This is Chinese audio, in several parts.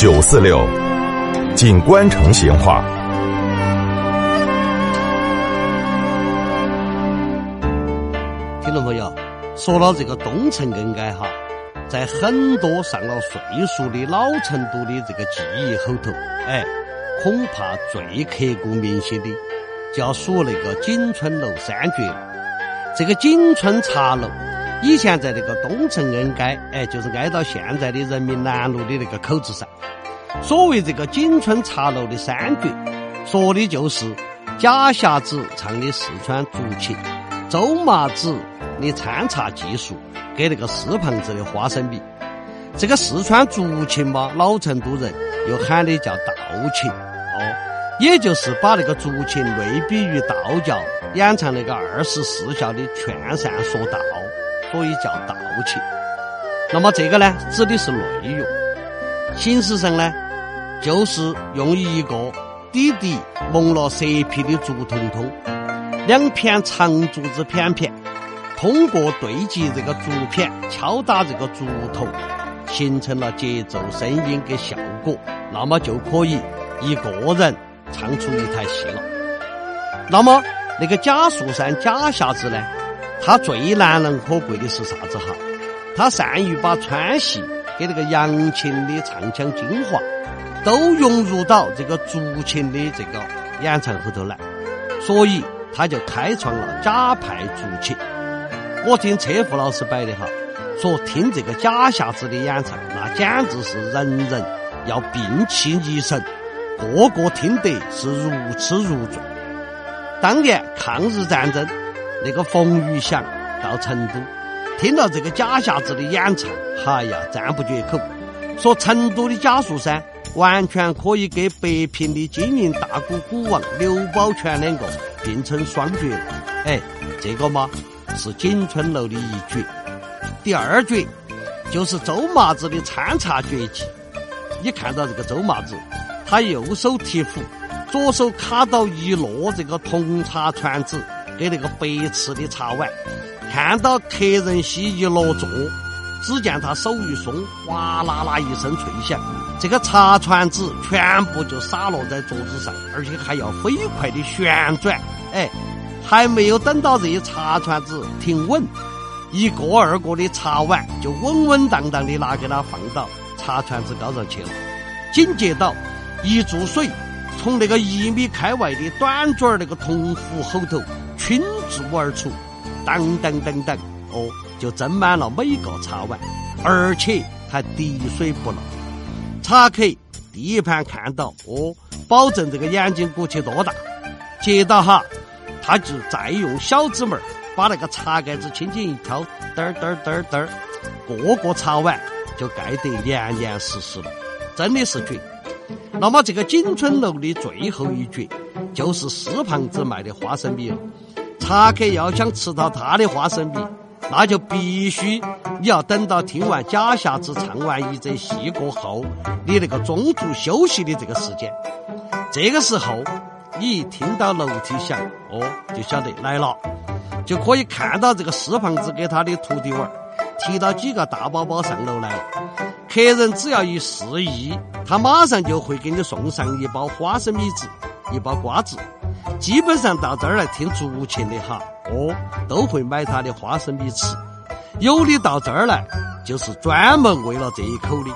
九四六，锦官城闲话。听众朋友，说到这个东城更改哈，在很多上了岁数的老成都的这个记忆后头，哎，恐怕最刻骨铭心的就要数那个锦春楼三绝。这个锦春茶楼以前在那个东城恩街，哎，就是挨到现在的人民南路的那个口子上。所谓这个锦春茶楼的三绝，说的就是贾瞎子唱的四川竹琴，周麻子的掺茶技术，给那个四胖子的花生米。这个四川竹琴嘛，老成都人又喊的叫道琴，哦，也就是把那个竹琴类比于道教演唱那个二十四孝的劝善说道，所以叫道琴。那么这个呢，指的是内容，形式上呢，就是用一个底底蒙了蛇皮的竹筒筒，两片长竹子片片，通过对击这个竹片，敲打这个竹头，形成了节奏、声音跟效果，那么就可以一个人唱出一台戏了。那么那个贾树山贾瞎子呢，他最难能可贵的是啥子哈？他善于把川戏跟那个扬琴的唱腔精华，都融入到这个竹琴的这个演唱后头来，所以他就开创了假派竹琴。我听车夫老师摆的哈，说听这个假瞎子的演唱，那简直是人人要屏气凝神，个个听得是如痴如醉。当年抗日战争，那个冯玉祥到成都，听到这个贾瞎子的演唱，哎呀，赞不绝口，说成都的贾树山完全可以跟北平的金银大鼓鼓王刘宝全两个并称双绝了。哎，这个嘛是锦春楼的一绝。第二绝就是周麻子的参茶绝技。你看到这个周麻子，他右手提壶。左手卡到一摞这个铜茶船子，跟那个白瓷的茶碗，看到客人席一落座，只见他手一松，哗啦啦一声脆响，这个茶船子全部就洒落在桌子上，而且还要飞快的旋转。哎，还没有等到这些茶船子停稳，一个二个的茶碗就稳稳当当的拿给他放到茶船子高上去了。紧接着一注水。从那个一米开外的短嘴儿那个铜壶后头倾注而出，等等等等，哦，就斟满了每个茶碗，而且还滴水不漏。茶客第一盘看到，哦，保证这个眼睛鼓起多大。接到哈，他就再用小指门把那个茶盖子轻轻一挑，嘚儿嘚儿嘚儿嘚儿，个个茶碗就盖得严严实实了，真的是绝。那么这个锦春楼的最后一绝，就是四胖子卖的花生米了。茶客要想吃到他的花生米，那就必须你要等到听完假瞎子唱完一则戏过后，你那个中途休息的这个时间。这个时候，你一听到楼梯响，哦，就晓得来了，就可以看到这个四胖子给他的徒弟儿提到几个大包包上楼来了。客人只要一示意，他马上就会给你送上一包花生米子，一包瓜子。基本上到这儿来听竹琴的哈，哦，都会买他的花生米吃。有的到这儿来就是专门为了这一口的。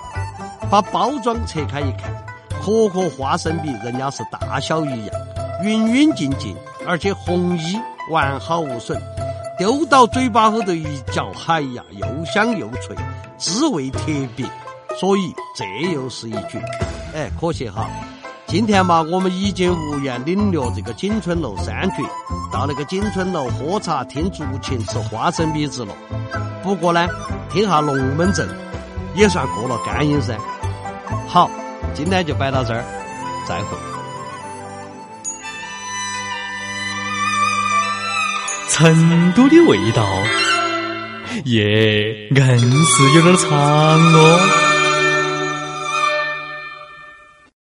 把包装拆开一看，颗颗花生米人家是大小一样，匀匀净净，而且红衣完好无损。丢到嘴巴后头一嚼，哎呀，又香又脆，滋味特别。所以这又是一绝，哎，可惜哈，今天嘛，我们已经无缘领略这个锦春楼三绝，到那个锦春楼喝茶、听竹琴、吃花生米子了。不过呢，听下龙门阵也算过了干瘾噻。好，今天就摆到这儿，再会。成都的味道，耶，硬是有点长哦。